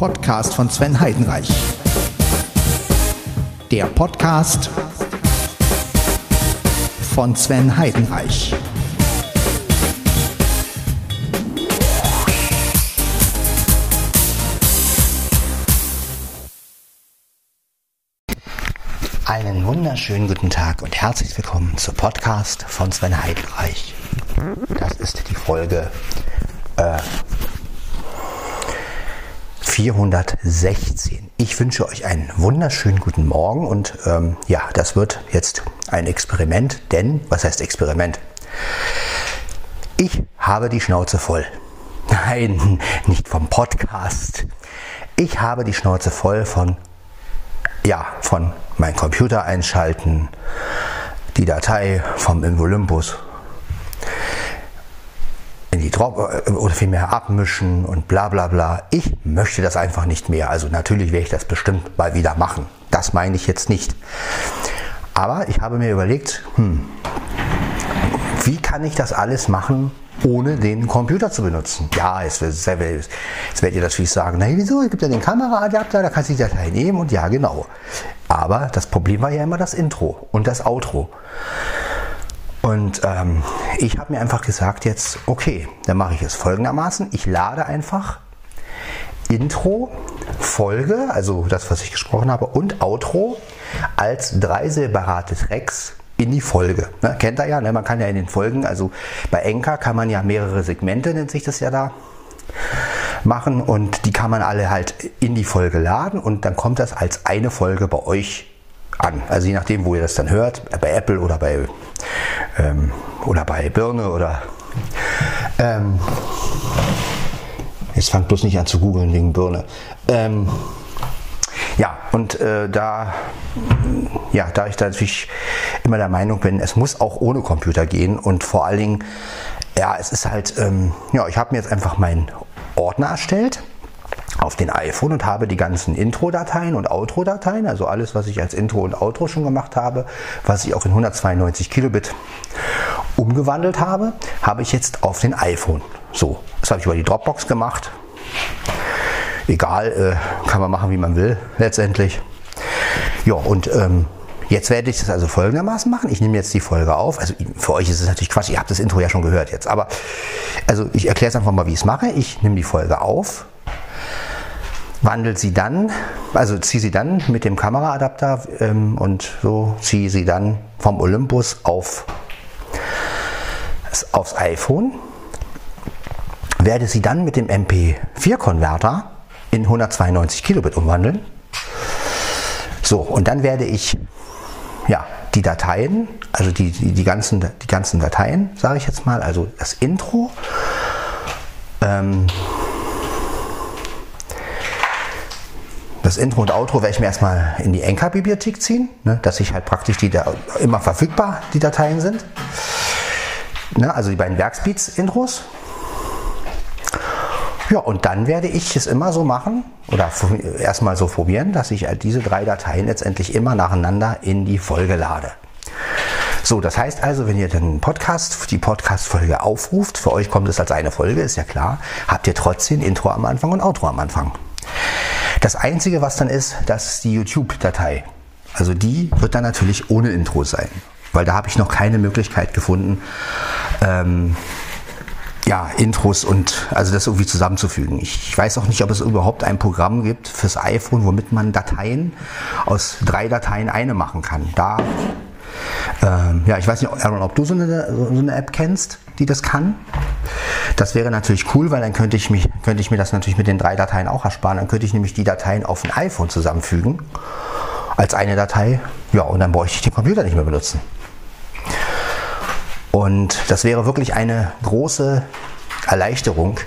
Podcast von Sven Heidenreich. Der Podcast von Sven Heidenreich. Einen wunderschönen guten Tag und herzlich willkommen zum Podcast von Sven Heidenreich. Das ist die Folge äh, 416. Ich wünsche euch einen wunderschönen guten Morgen und ähm, ja, das wird jetzt ein Experiment, denn, was heißt Experiment? Ich habe die Schnauze voll. Nein, nicht vom Podcast. Ich habe die Schnauze voll von, ja, von meinem Computer einschalten, die Datei vom Involumbus in die Drop äh, oder vielmehr abmischen und bla bla bla. Ich möchte das einfach nicht mehr. Also natürlich werde ich das bestimmt mal wieder machen. Das meine ich jetzt nicht. Aber ich habe mir überlegt, hm, wie kann ich das alles machen, ohne den Computer zu benutzen? Ja, jetzt, jetzt, jetzt werdet ihr natürlich sagen, na wieso, es gibt ja den Kameraadapter, da kannst du die Datei nehmen und ja, genau. Aber das Problem war ja immer das Intro und das Outro. Und ähm, ich habe mir einfach gesagt jetzt, okay, dann mache ich es folgendermaßen. Ich lade einfach Intro, Folge, also das, was ich gesprochen habe, und Outro als drei separate Tracks in die Folge. Ne, kennt ihr ja, ne? man kann ja in den Folgen, also bei Enka kann man ja mehrere Segmente, nennt sich das ja da, machen und die kann man alle halt in die Folge laden und dann kommt das als eine Folge bei euch an. Also je nachdem, wo ihr das dann hört, bei Apple oder bei, ähm, oder bei Birne oder ähm, jetzt fangt bloß nicht an zu googeln wegen Birne. Ähm, ja, und äh, da, ja, da ich da natürlich immer der Meinung bin, es muss auch ohne Computer gehen und vor allen Dingen, ja, es ist halt, ähm, ja, ich habe mir jetzt einfach meinen Ordner erstellt auf den iPhone und habe die ganzen Intro-Dateien und Outro-Dateien, also alles, was ich als Intro und Outro schon gemacht habe, was ich auch in 192 Kilobit umgewandelt habe, habe ich jetzt auf den iPhone. So, das habe ich über die Dropbox gemacht. Egal, äh, kann man machen, wie man will, letztendlich. Ja, und ähm, Jetzt werde ich das also folgendermaßen machen. Ich nehme jetzt die Folge auf. Also für euch ist es natürlich Quatsch, ihr habt das Intro ja schon gehört jetzt. Aber also ich erkläre es einfach mal, wie ich es mache. Ich nehme die Folge auf, wandelt sie dann, also ziehe sie dann mit dem Kameraadapter ähm, und so ziehe sie dann vom Olympus auf, aufs iPhone, werde sie dann mit dem MP4-Konverter in 192 Kilobit umwandeln. So, und dann werde ich ja, die Dateien, also die, die, die, ganzen, die ganzen Dateien, sage ich jetzt mal, also das Intro, ähm, das Intro und Outro werde ich mir erstmal in die Enka-Bibliothek ziehen, ne, dass ich halt praktisch die da immer verfügbar die Dateien sind. Ne, also die beiden Werksbeats-Intros. Ja, und dann werde ich es immer so machen oder erstmal so probieren, dass ich halt diese drei Dateien letztendlich immer nacheinander in die Folge lade. So, das heißt also, wenn ihr den Podcast, die Podcast-Folge aufruft, für euch kommt es als eine Folge, ist ja klar, habt ihr trotzdem Intro am Anfang und Outro am Anfang. Das Einzige, was dann ist, das ist die YouTube-Datei. Also die wird dann natürlich ohne Intro sein, weil da habe ich noch keine Möglichkeit gefunden, ähm, ja, Intros und also das irgendwie zusammenzufügen. Ich weiß auch nicht, ob es überhaupt ein Programm gibt fürs iPhone, womit man Dateien aus drei Dateien eine machen kann. Da, ähm, ja, ich weiß nicht, Aaron, ob du so eine, so eine App kennst, die das kann. Das wäre natürlich cool, weil dann könnte ich, mich, könnte ich mir das natürlich mit den drei Dateien auch ersparen. Dann könnte ich nämlich die Dateien auf ein iPhone zusammenfügen als eine Datei. Ja, und dann bräuchte ich den Computer nicht mehr benutzen. Und das wäre wirklich eine große Erleichterung,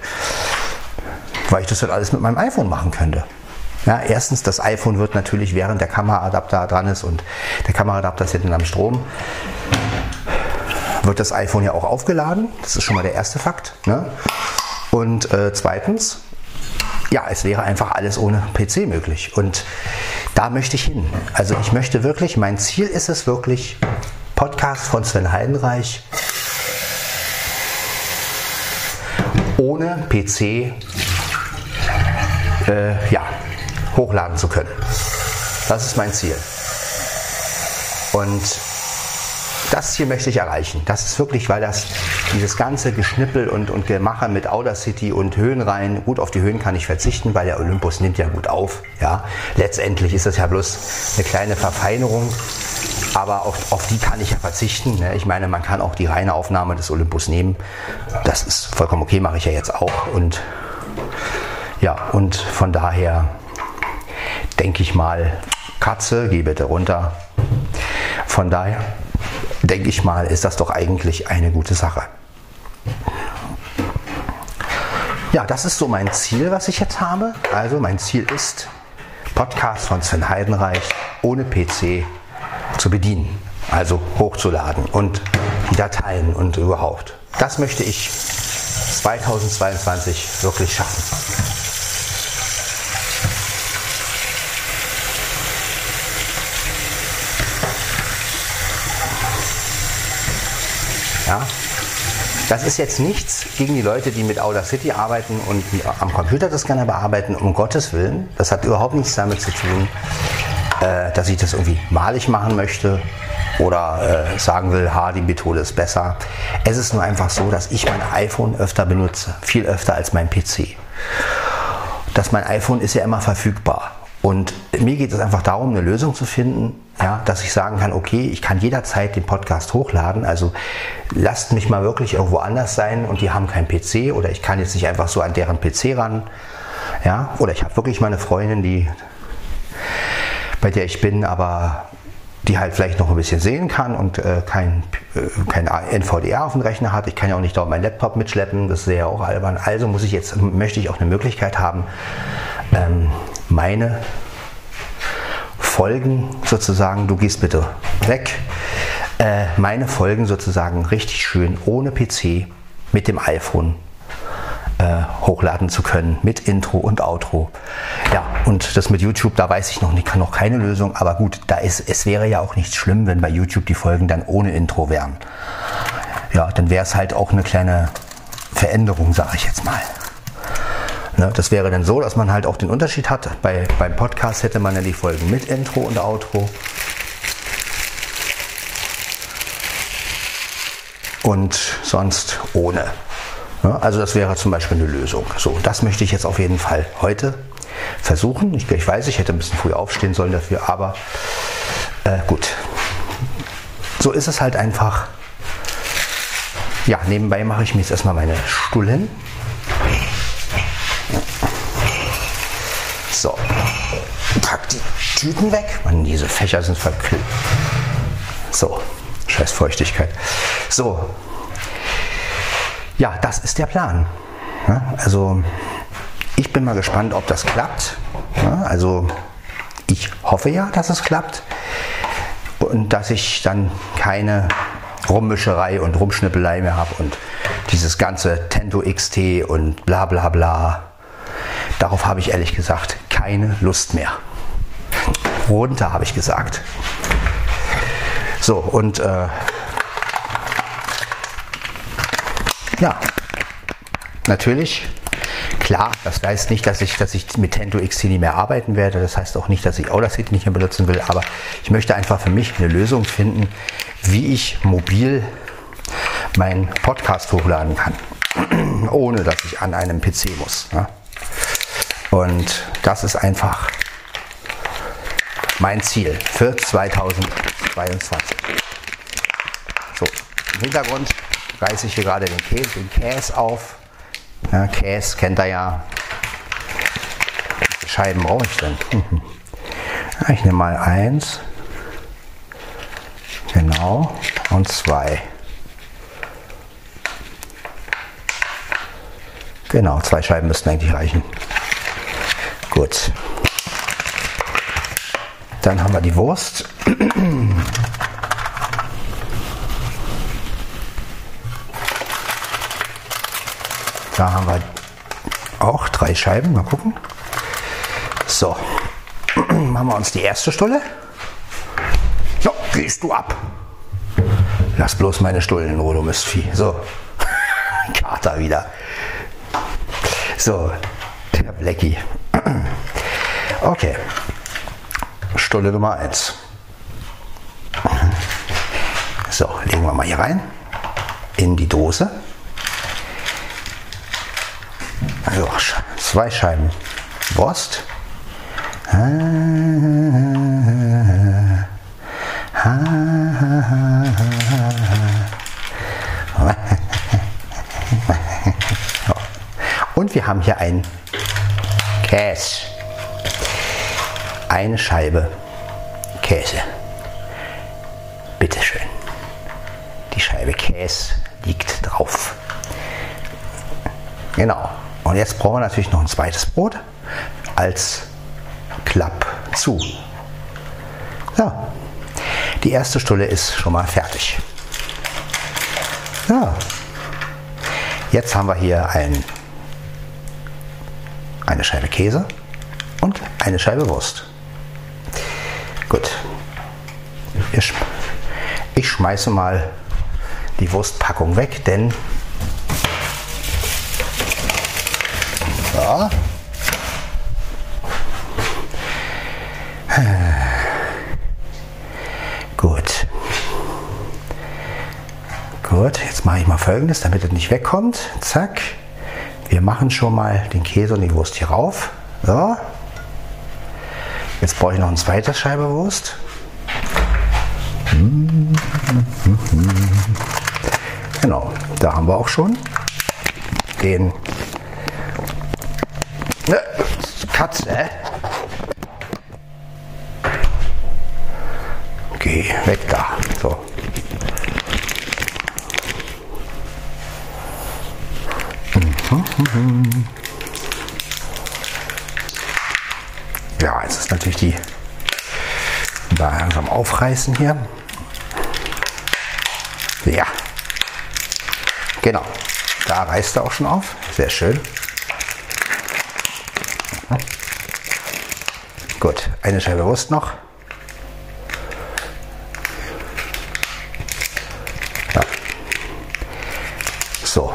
weil ich das halt alles mit meinem iPhone machen könnte. Ja, erstens, das iPhone wird natürlich, während der Kameraadapter dran ist und der Kameraadapter ist jetzt am Strom, wird das iPhone ja auch aufgeladen. Das ist schon mal der erste Fakt. Ne? Und äh, zweitens, ja, es wäre einfach alles ohne PC möglich. Und da möchte ich hin. Also ich möchte wirklich, mein Ziel ist es wirklich, Podcast von Sven Heidenreich ohne PC äh, ja, hochladen zu können. Das ist mein Ziel. Und das hier möchte ich erreichen. Das ist wirklich, weil das dieses ganze Geschnippel und, und Gemache mit Audacity und Höhen rein, gut auf die Höhen kann ich verzichten, weil der Olympus nimmt ja gut auf. Ja, letztendlich ist das ja bloß eine kleine Verfeinerung, aber auf, auf die kann ich ja verzichten. Ne? Ich meine, man kann auch die reine Aufnahme des Olympus nehmen. Das ist vollkommen okay, mache ich ja jetzt auch und ja, und von daher denke ich mal, Katze, geh bitte runter. Von daher denke ich mal, ist das doch eigentlich eine gute Sache. Ja, das ist so mein Ziel, was ich jetzt habe. Also mein Ziel ist, Podcast von Sven Heidenreich ohne PC zu bedienen. Also hochzuladen und Dateien und überhaupt. Das möchte ich 2022 wirklich schaffen. Ja? Das ist jetzt nichts gegen die Leute, die mit Audacity arbeiten und am Computer das gerne bearbeiten, um Gottes Willen. Das hat überhaupt nichts damit zu tun, äh, dass ich das irgendwie malig machen möchte oder äh, sagen will, ha, die Methode ist besser. Es ist nur einfach so, dass ich mein iPhone öfter benutze, viel öfter als mein PC. Das mein iPhone ist ja immer verfügbar. Und mir geht es einfach darum, eine Lösung zu finden, ja, dass ich sagen kann, okay, ich kann jederzeit den Podcast hochladen. Also lasst mich mal wirklich irgendwo anders sein und die haben keinen PC oder ich kann jetzt nicht einfach so an deren PC ran. Ja, oder ich habe wirklich meine Freundin, die bei der ich bin, aber die halt vielleicht noch ein bisschen sehen kann und äh, kein, äh, kein NVDA auf dem Rechner hat. Ich kann ja auch nicht dort meinen Laptop mitschleppen, das ist ja auch albern. Also muss ich jetzt, möchte ich auch eine Möglichkeit haben, ähm, meine Folgen sozusagen, du gehst bitte weg, äh, meine Folgen sozusagen richtig schön ohne PC mit dem iPhone äh, hochladen zu können mit Intro und Outro. Ja, und das mit YouTube, da weiß ich noch nicht, noch keine Lösung, aber gut, da ist, es wäre ja auch nicht schlimm, wenn bei YouTube die Folgen dann ohne Intro wären. Ja, dann wäre es halt auch eine kleine Veränderung, sage ich jetzt mal. Ne, das wäre dann so, dass man halt auch den Unterschied hat. Bei, beim Podcast hätte man ja die Folgen mit Intro und Outro. Und sonst ohne. Ne, also das wäre zum Beispiel eine Lösung. So, das möchte ich jetzt auf jeden Fall heute versuchen. Ich, ich weiß, ich hätte ein bisschen früher aufstehen sollen dafür, aber äh, gut. So ist es halt einfach. Ja, nebenbei mache ich mir jetzt erstmal meine Stullen. So, pack die Tüten weg. Mann, diese Fächer sind verklebt. So, scheiß Feuchtigkeit. So, ja, das ist der Plan. Ja, also, ich bin mal gespannt, ob das klappt. Ja, also, ich hoffe ja, dass es klappt und dass ich dann keine Rummischerei und Rumschnippelei mehr habe und dieses ganze Tento XT und bla bla bla. Darauf habe ich ehrlich gesagt keine Lust mehr. Runter, habe ich gesagt. So, und äh, ja, natürlich, klar, das heißt nicht, dass ich, dass ich mit Tento XT nicht mehr arbeiten werde. Das heißt auch nicht, dass ich Audacity nicht mehr benutzen will. Aber ich möchte einfach für mich eine Lösung finden, wie ich mobil meinen Podcast hochladen kann, ohne dass ich an einem PC muss. Ne? Und das ist einfach mein Ziel für 2022. So, im Hintergrund reiße ich hier gerade den Käse, den Käse auf. Ja, Käse kennt ihr ja. Welche Scheiben brauche ich denn? Ja, ich nehme mal eins. Genau. Und zwei. Genau, zwei Scheiben müssten eigentlich reichen. Gut. Dann haben wir die Wurst. Da haben wir auch drei Scheiben. Mal gucken. So. Machen wir uns die erste Stulle. So, gehst du ab. Lass bloß meine Stullen in Ruhe, du Mistvieh. So. Kater wieder. So, der Blackie. Okay, Stulle Nummer 1. So, legen wir mal hier rein in die Dose. Also zwei Scheiben Wurst. Und wir haben hier ein Käse. Eine Scheibe Käse. Bitteschön. Die Scheibe Käse liegt drauf. Genau. Und jetzt brauchen wir natürlich noch ein zweites Brot als Klapp zu. Ja. Die erste Stulle ist schon mal fertig. Ja. Jetzt haben wir hier ein, eine Scheibe Käse und eine Scheibe Wurst. Gut. Ich, ich schmeiße mal die Wurstpackung weg, denn ja, Gut. Gut, jetzt mache ich mal folgendes, damit es nicht wegkommt. Zack. Wir machen schon mal den Käse und die Wurst hier rauf. So. Jetzt brauche ich noch eine zweite Scheibe Wurst. Genau, da haben wir auch schon den ne, Katze. Geh weg da. So. Ja, jetzt ist natürlich die da langsam aufreißen hier. Ja. Genau. Da reißt er auch schon auf. Sehr schön. Gut, eine Scheibe Wurst noch. Ja. So.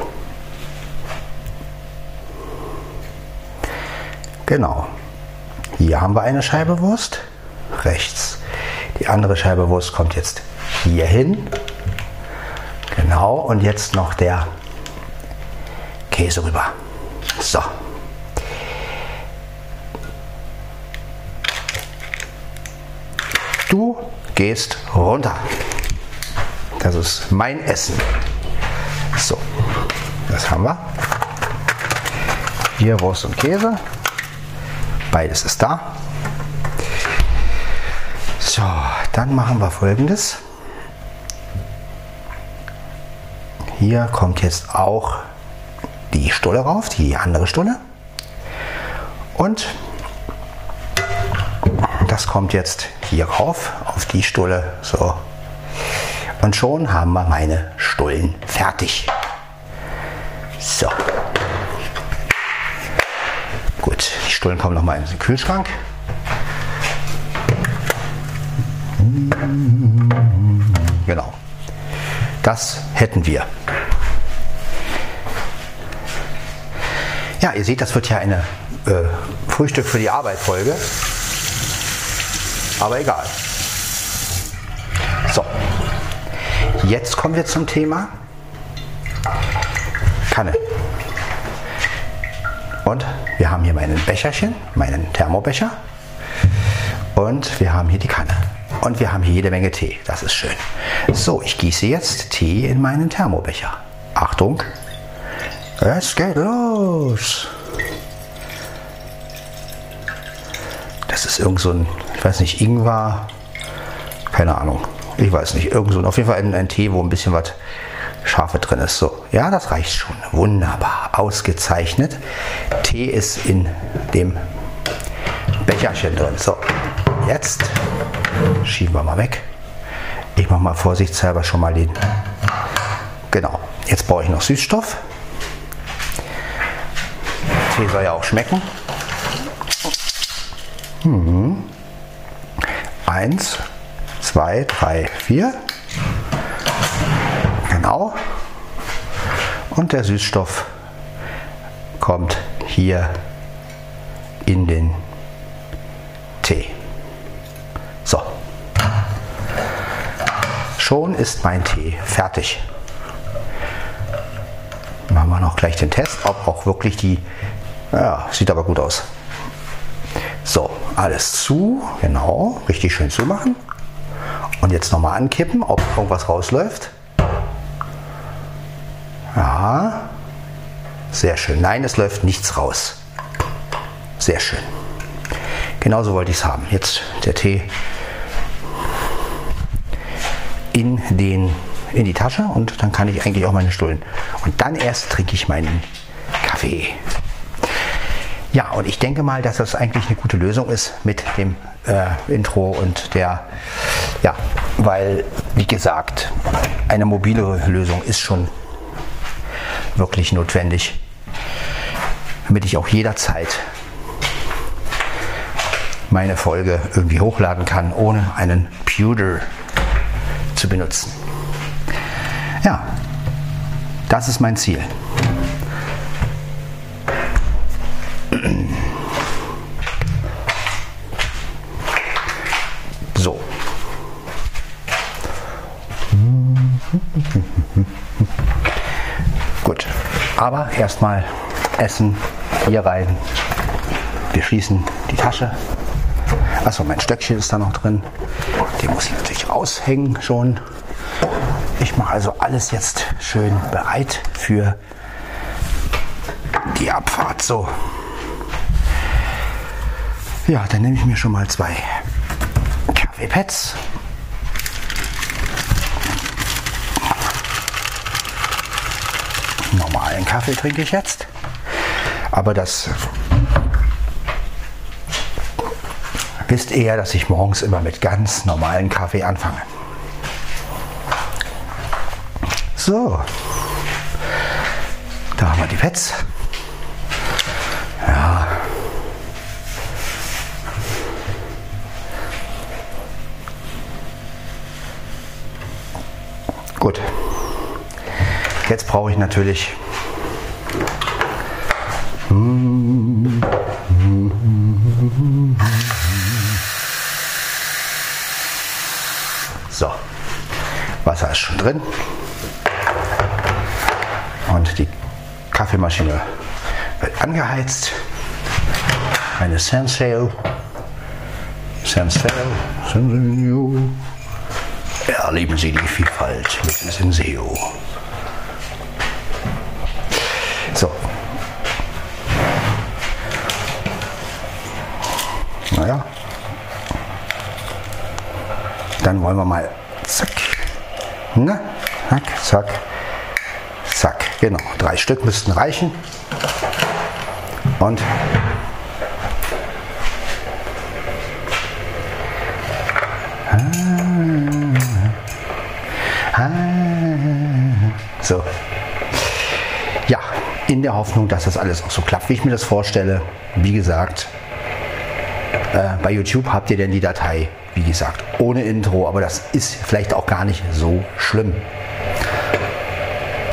Genau. Hier haben wir eine Scheibe Wurst. Rechts. Die andere Scheibe Wurst kommt jetzt hier hin. Genau. Und jetzt noch der Käse rüber. So. Du gehst runter. Das ist mein Essen. So, das haben wir. Hier Wurst und Käse. Beides ist da. So, dann machen wir folgendes. Hier kommt jetzt auch die Stulle rauf, die andere Stulle. Und das kommt jetzt hier rauf auf die Stulle. So. Und schon haben wir meine Stullen fertig. So. Gut, die Stullen kommen nochmal in den Kühlschrank. Genau. Das hätten wir. Ja, ihr seht, das wird ja eine äh, Frühstück für die Arbeit Folge. Aber egal. So, jetzt kommen wir zum Thema Kanne. Und wir haben hier meinen Becherchen, meinen Thermobecher. Und wir haben hier die Kanne. Und wir haben hier jede Menge Tee. Das ist schön. So, ich gieße jetzt Tee in meinen Thermobecher. Achtung, es geht los. Das ist irgend so ein, ich weiß nicht, Ingwer, keine Ahnung, ich weiß nicht, irgend so ein, auf jeden Fall ein, ein Tee, wo ein bisschen was Scharfe drin ist. So, ja, das reicht schon. Wunderbar, ausgezeichnet. Tee ist in dem Becherchen drin. So, jetzt schieben wir mal weg. Ich mache mal vorsichtshalber schon mal den. Genau, jetzt brauche ich noch Süßstoff. Tee soll ja auch schmecken. Mhm. Eins, zwei, drei, vier. Genau. Und der Süßstoff kommt hier in den Tee. So. Schon ist mein Tee fertig. Machen wir noch gleich den Test, ob auch wirklich die. Ja, sieht aber gut aus. So, alles zu, genau, richtig schön zumachen. Und jetzt nochmal ankippen, ob irgendwas rausläuft. Sehr schön. Nein, es läuft nichts raus. Sehr schön. Genauso wollte ich es haben. Jetzt der Tee in, den, in die Tasche und dann kann ich eigentlich auch meine Stullen. Und dann erst trinke ich meinen Kaffee. Ja, und ich denke mal, dass das eigentlich eine gute Lösung ist mit dem äh, Intro und der, ja, weil, wie gesagt, eine mobile Lösung ist schon wirklich notwendig, damit ich auch jederzeit meine Folge irgendwie hochladen kann, ohne einen Pewter zu benutzen. Ja, das ist mein Ziel. So. Gut, aber erstmal Essen hier rein. Wir schließen die Tasche. Achso, mein Stöckchen ist da noch drin. Den muss ich natürlich raushängen schon. Ich mache also alles jetzt schön bereit für die Abfahrt. So. Ja, dann nehme ich mir schon mal zwei Kaffeepads. Normalen Kaffee trinke ich jetzt. Aber das wisst ihr, dass ich morgens immer mit ganz normalen Kaffee anfange. So, da haben wir die Pets. Ja. Gut. Jetzt brauche ich natürlich So, Wasser ist schon drin. Und die Kaffeemaschine wird angeheizt. Eine Senseo. Senseo. Senseo. Erleben Sie die Vielfalt mit Senseo. Naja, dann wollen wir mal zack, na, zack, zack, zack. Genau, drei Stück müssten reichen. Und so. Ja, in der Hoffnung, dass das alles auch so klappt, wie ich mir das vorstelle. Wie gesagt, äh, bei YouTube habt ihr denn die Datei wie gesagt, ohne Intro, aber das ist vielleicht auch gar nicht so schlimm.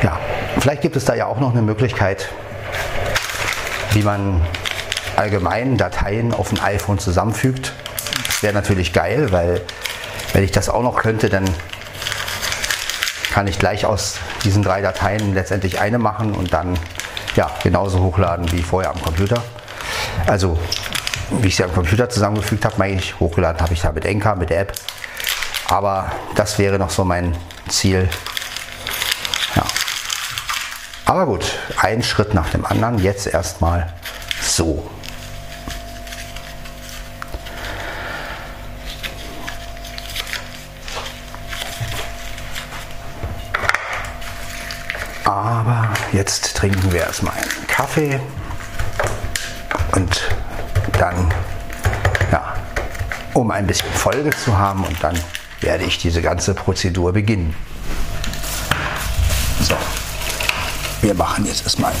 Ja, vielleicht gibt es da ja auch noch eine Möglichkeit, wie man allgemein Dateien auf ein iPhone zusammenfügt. Das wäre natürlich geil, weil wenn ich das auch noch könnte, dann kann ich gleich aus diesen drei Dateien letztendlich eine machen und dann ja, genauso hochladen wie vorher am Computer. Also wie ich sie am Computer zusammengefügt habe, eigentlich hochgeladen habe ich da mit Enka, mit der App. Aber das wäre noch so mein Ziel. Ja. Aber gut, ein Schritt nach dem anderen. Jetzt erstmal so. Aber jetzt trinken wir erstmal einen Kaffee und dann, ja, um ein bisschen Folge zu haben und dann werde ich diese ganze Prozedur beginnen. So, wir machen jetzt erstmal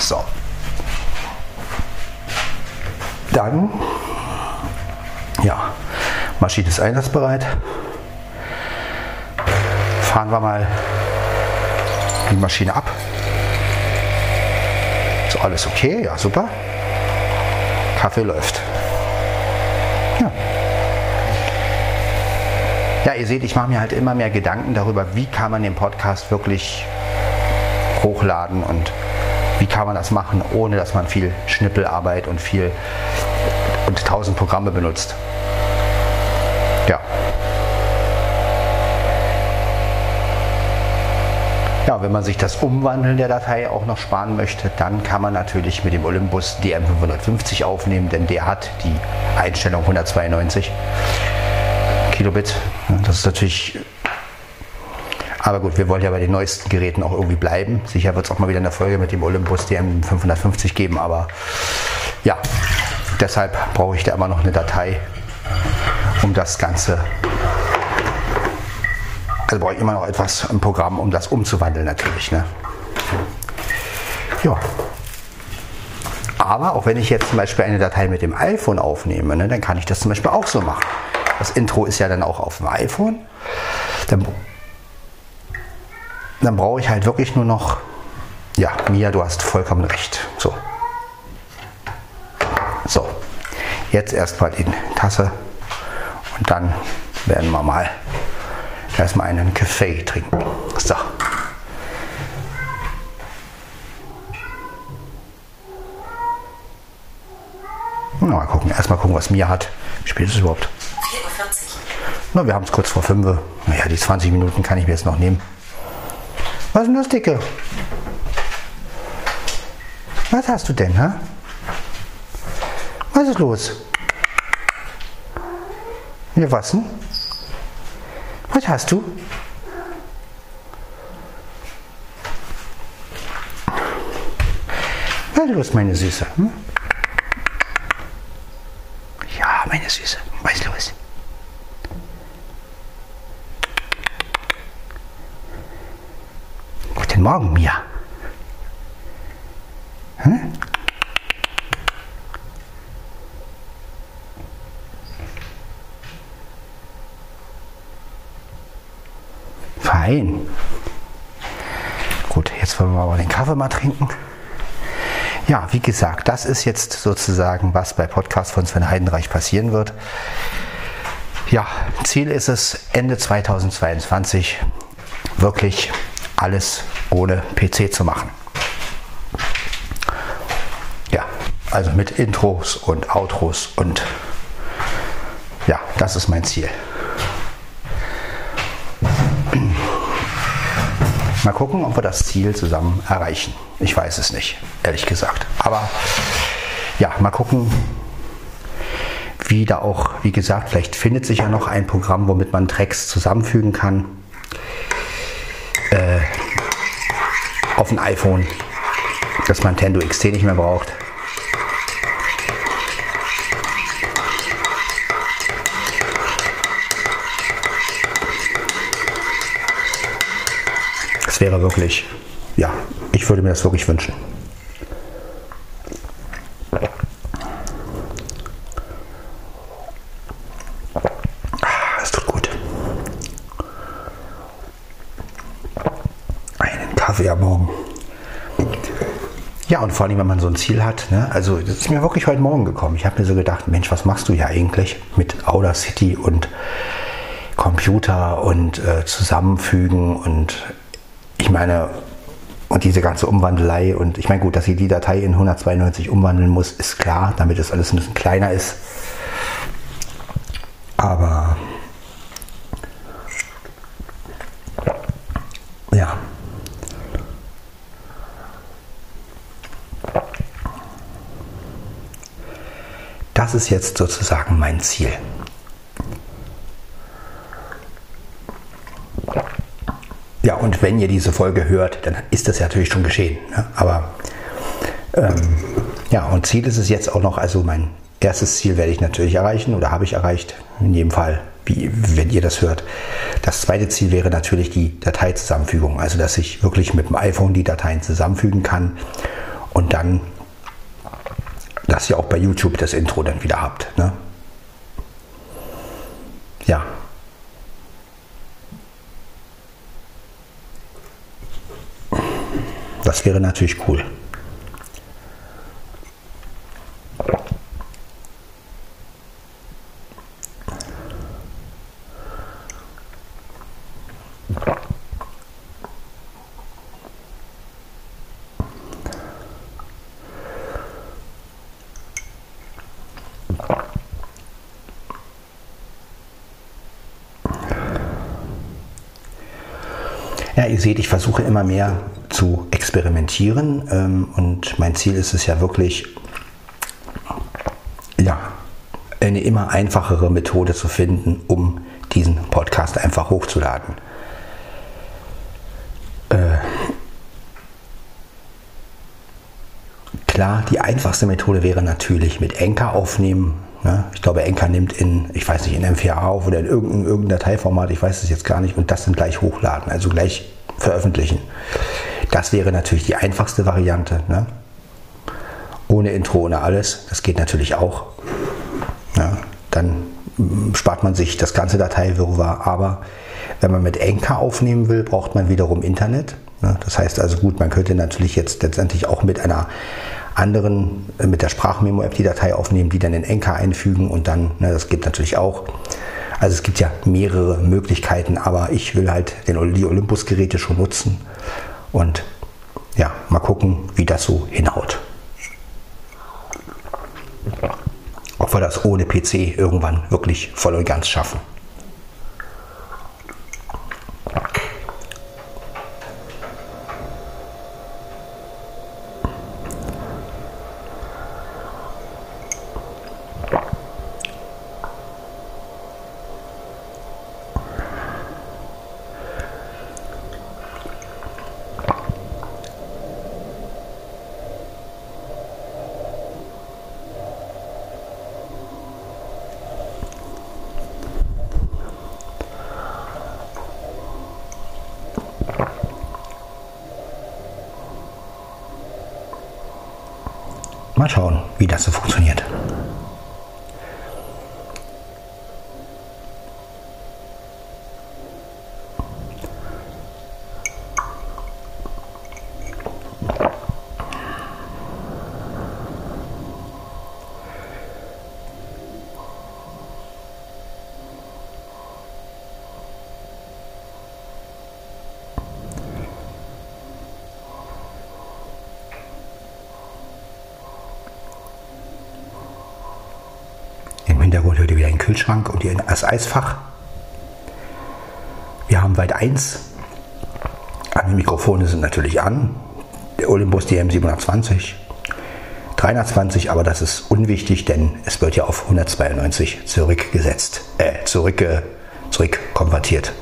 so. Dann, ja, Maschine ist einsatzbereit. Fahren wir mal die Maschine ab. So, alles okay, ja, super. Kaffee läuft. Ja. Ja, ihr seht, ich mache mir halt immer mehr Gedanken darüber, wie kann man den Podcast wirklich hochladen und wie kann man das machen, ohne dass man viel Schnippelarbeit und viel und tausend Programme benutzt. Ja. Ja, wenn man sich das Umwandeln der Datei auch noch sparen möchte, dann kann man natürlich mit dem Olympus DM550 aufnehmen, denn der hat die Einstellung 192 Kilobit. Das ist natürlich aber gut, wir wollen ja bei den neuesten Geräten auch irgendwie bleiben. Sicher wird es auch mal wieder eine Folge mit dem Olympus DM550 geben, aber ja, deshalb brauche ich da immer noch eine Datei, um das Ganze. Also brauche ich immer noch etwas im Programm, um das umzuwandeln natürlich. Ne? Ja. Aber auch wenn ich jetzt zum Beispiel eine Datei mit dem iPhone aufnehme, ne, dann kann ich das zum Beispiel auch so machen. Das Intro ist ja dann auch auf dem iPhone. Dann dann brauche ich halt wirklich nur noch, ja, Mia, du hast vollkommen recht. So. So. Jetzt erstmal die Tasse und dann werden wir mal erstmal einen Kaffee trinken. So. Mal gucken, erstmal gucken, was Mia hat. Wie spät ist es überhaupt? 4.40 Uhr. Na, wir haben es kurz vor 5 Uhr. Naja, die 20 Minuten kann ich mir jetzt noch nehmen. Was ist denn das, Dicke? Was hast du denn, ha? Was ist los? Ja, was denn? Was hast du? Ist los, meine Süße? Hm? Ja, meine Süße. Was ist los? Guten Morgen, Mia. Hm? Fein. Gut, jetzt wollen wir aber den Kaffee mal trinken. Ja, wie gesagt, das ist jetzt sozusagen, was bei Podcast von Sven Heidenreich passieren wird. Ja, Ziel ist es, Ende 2022 wirklich alles ohne PC zu machen. Ja, also mit Intros und Outros und ja, das ist mein Ziel. Mal gucken, ob wir das Ziel zusammen erreichen. Ich weiß es nicht, ehrlich gesagt. Aber ja, mal gucken, wie da auch, wie gesagt, vielleicht findet sich ja noch ein Programm, womit man Tracks zusammenfügen kann äh, auf ein iPhone, das man Nintendo XT nicht mehr braucht. Das wäre wirklich, ja, ich würde mir das wirklich wünschen. Kaffee am Morgen. Ja, und vor allem, wenn man so ein Ziel hat, ne? also das ist mir wirklich heute Morgen gekommen. Ich habe mir so gedacht, Mensch, was machst du hier eigentlich mit Audacity und Computer und äh, Zusammenfügen und meine, und diese ganze Umwandelei und ich meine, gut, dass sie die Datei in 192 umwandeln muss, ist klar, damit es alles ein bisschen kleiner ist. Aber ja, Das ist jetzt sozusagen mein Ziel. Ja, und wenn ihr diese Folge hört, dann ist das ja natürlich schon geschehen. Ne? Aber ähm, ja, und Ziel ist es jetzt auch noch, also mein erstes Ziel werde ich natürlich erreichen oder habe ich erreicht, in jedem Fall, wie, wenn ihr das hört. Das zweite Ziel wäre natürlich die Dateizusammenfügung, also dass ich wirklich mit dem iPhone die Dateien zusammenfügen kann und dann dass ihr auch bei YouTube das Intro dann wieder habt. Ne? Ja. Das wäre natürlich cool. Ja, ihr seht, ich versuche immer mehr zu experimentieren ähm, und mein Ziel ist es ja wirklich, ja, eine immer einfachere Methode zu finden, um diesen Podcast einfach hochzuladen. Äh, klar, die einfachste Methode wäre natürlich mit Enker aufnehmen. Ne? Ich glaube, Enker nimmt in, ich weiß nicht, in MVA auf oder in irgendeinem, irgendeinem Dateiformat, ich weiß es jetzt gar nicht, und das dann gleich hochladen, also gleich veröffentlichen. Das wäre natürlich die einfachste Variante. Ne? Ohne Intro, ohne alles. Das geht natürlich auch. Ja, dann spart man sich das ganze Dateiwirrwarr. Aber wenn man mit Enker aufnehmen will, braucht man wiederum Internet. Ne? Das heißt also gut, man könnte natürlich jetzt letztendlich auch mit einer anderen, äh, mit der Sprachmemo-App die Datei aufnehmen, die dann in Enker einfügen und dann, ne, das geht natürlich auch. Also es gibt ja mehrere Möglichkeiten, aber ich will halt den, die Olympus-Geräte schon nutzen und ja, mal gucken, wie das so hinhaut. Ob wir das ohne PC irgendwann wirklich voll und ganz schaffen. Mal schauen, wie das so funktioniert. Hintergrund hört ihr wieder den Kühlschrank und das Eisfach. Wir haben weit 1. Alle Mikrofone sind natürlich an. Der Olympus DM720, 320, aber das ist unwichtig, denn es wird ja auf 192 zurückgesetzt, äh, zurück, zurückkonvertiert.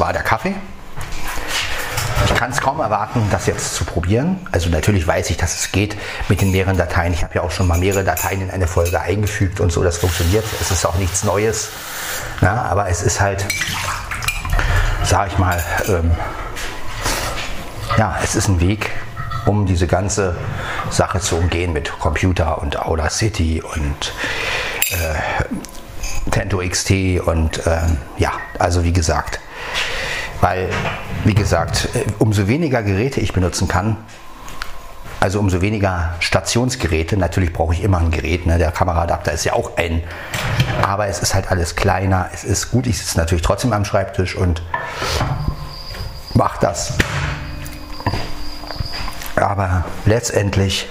War der Kaffee. Ich kann es kaum erwarten, das jetzt zu probieren. Also natürlich weiß ich, dass es geht mit den mehreren Dateien. Ich habe ja auch schon mal mehrere Dateien in eine Folge eingefügt und so, das funktioniert. Es ist auch nichts Neues. Na, aber es ist halt, sage ich mal, ähm, ja, es ist ein Weg, um diese ganze Sache zu umgehen mit Computer und Audacity und äh, Tento XT und ähm, ja, also wie gesagt, weil, wie gesagt, äh, umso weniger Geräte ich benutzen kann, also umso weniger Stationsgeräte, natürlich brauche ich immer ein Gerät, ne? der Kameraadapter ist ja auch ein, aber es ist halt alles kleiner, es ist gut, ich sitze natürlich trotzdem am Schreibtisch und mache das. Aber letztendlich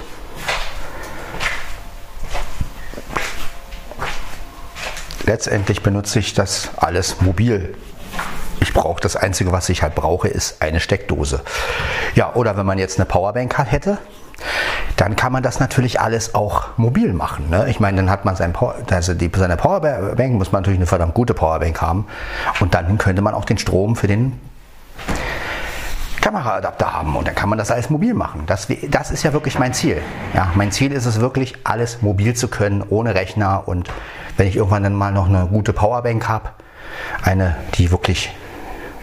letztendlich benutze ich das alles mobil. Ich brauche das Einzige, was ich halt brauche, ist eine Steckdose. Ja, oder wenn man jetzt eine Powerbank hätte, dann kann man das natürlich alles auch mobil machen. Ne? Ich meine, dann hat man sein Power, also die, seine Powerbank, muss man natürlich eine verdammt gute Powerbank haben. Und dann könnte man auch den Strom für den Kameraadapter haben und dann kann man das alles mobil machen. Das, das ist ja wirklich mein Ziel. Ja, mein Ziel ist es wirklich, alles mobil zu können, ohne Rechner und wenn ich irgendwann dann mal noch eine gute Powerbank habe, eine, die wirklich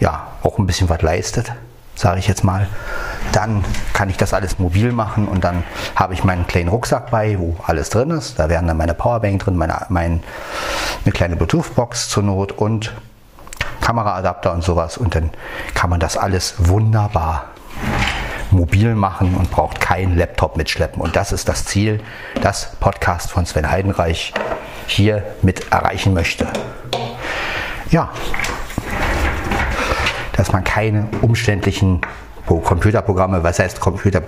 ja, auch ein bisschen was leistet, sage ich jetzt mal, dann kann ich das alles mobil machen und dann habe ich meinen kleinen Rucksack bei, wo alles drin ist. Da wären dann meine Powerbank drin, meine, mein, eine kleine Bluetooth-Box zur Not und Kameraadapter und sowas. Und dann kann man das alles wunderbar mobil machen und braucht keinen Laptop mitschleppen. Und das ist das Ziel, das Podcast von Sven Heidenreich hier mit erreichen möchte. Ja, dass man keine umständlichen Computerprogramme, was heißt Computer,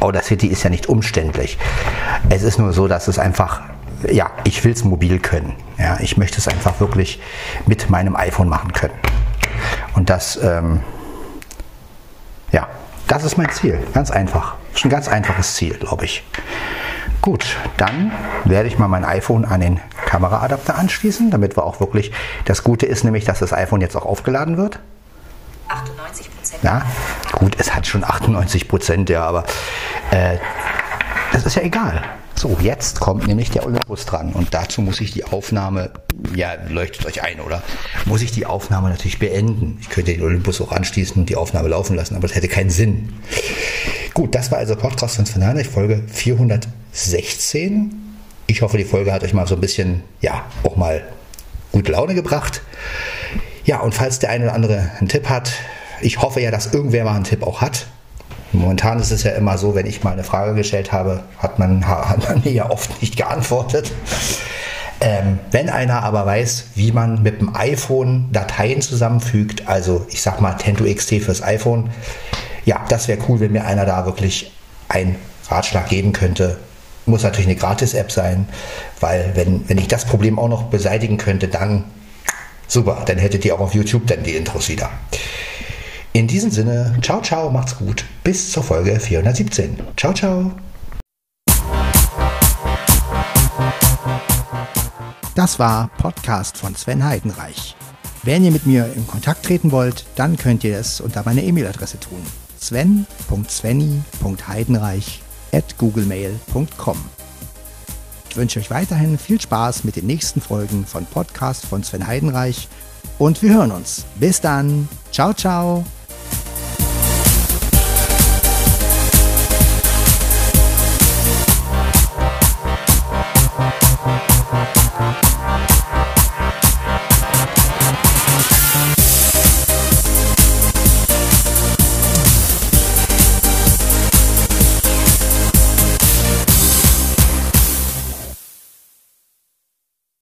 Audacity ist ja nicht umständlich. Es ist nur so, dass es einfach, ja, ich will es mobil können. Ja, ich möchte es einfach wirklich mit meinem iPhone machen können. Und das, ähm, ja, das ist mein Ziel. Ganz einfach. Ist ein ganz einfaches Ziel, glaube ich. Gut, dann werde ich mal mein iPhone an den Kameraadapter anschließen, damit wir auch wirklich, das Gute ist nämlich, dass das iPhone jetzt auch aufgeladen wird. 98 Prozent. Ja, gut, es hat schon 98 Prozent, ja, aber äh, das ist ja egal. So, jetzt kommt nämlich der Olympus dran und dazu muss ich die Aufnahme, ja, leuchtet euch ein, oder? Muss ich die Aufnahme natürlich beenden. Ich könnte den Olympus auch anschließen und die Aufnahme laufen lassen, aber das hätte keinen Sinn. Gut, das war also Podcast von Heinrich, Folge 416. Ich hoffe, die Folge hat euch mal so ein bisschen, ja, auch mal gute Laune gebracht. Ja, und falls der eine oder andere einen Tipp hat, ich hoffe ja, dass irgendwer mal einen Tipp auch hat. Momentan ist es ja immer so, wenn ich mal eine Frage gestellt habe, hat man, hat man mir ja oft nicht geantwortet. Ähm, wenn einer aber weiß, wie man mit dem iPhone Dateien zusammenfügt, also ich sag mal Tento XT fürs iPhone, ja, das wäre cool, wenn mir einer da wirklich einen Ratschlag geben könnte. Muss natürlich eine Gratis-App sein, weil wenn, wenn ich das Problem auch noch beseitigen könnte, dann Super, dann hättet ihr auch auf YouTube dann die Intros wieder. In diesem Sinne, ciao, ciao, macht's gut. Bis zur Folge 417. Ciao, ciao. Das war Podcast von Sven Heidenreich. Wenn ihr mit mir in Kontakt treten wollt, dann könnt ihr es unter meiner E-Mail-Adresse tun. sven.svenny.heidenreich at googlemail.com wünsche euch weiterhin viel Spaß mit den nächsten Folgen von Podcast von Sven Heidenreich und wir hören uns. Bis dann. Ciao, ciao.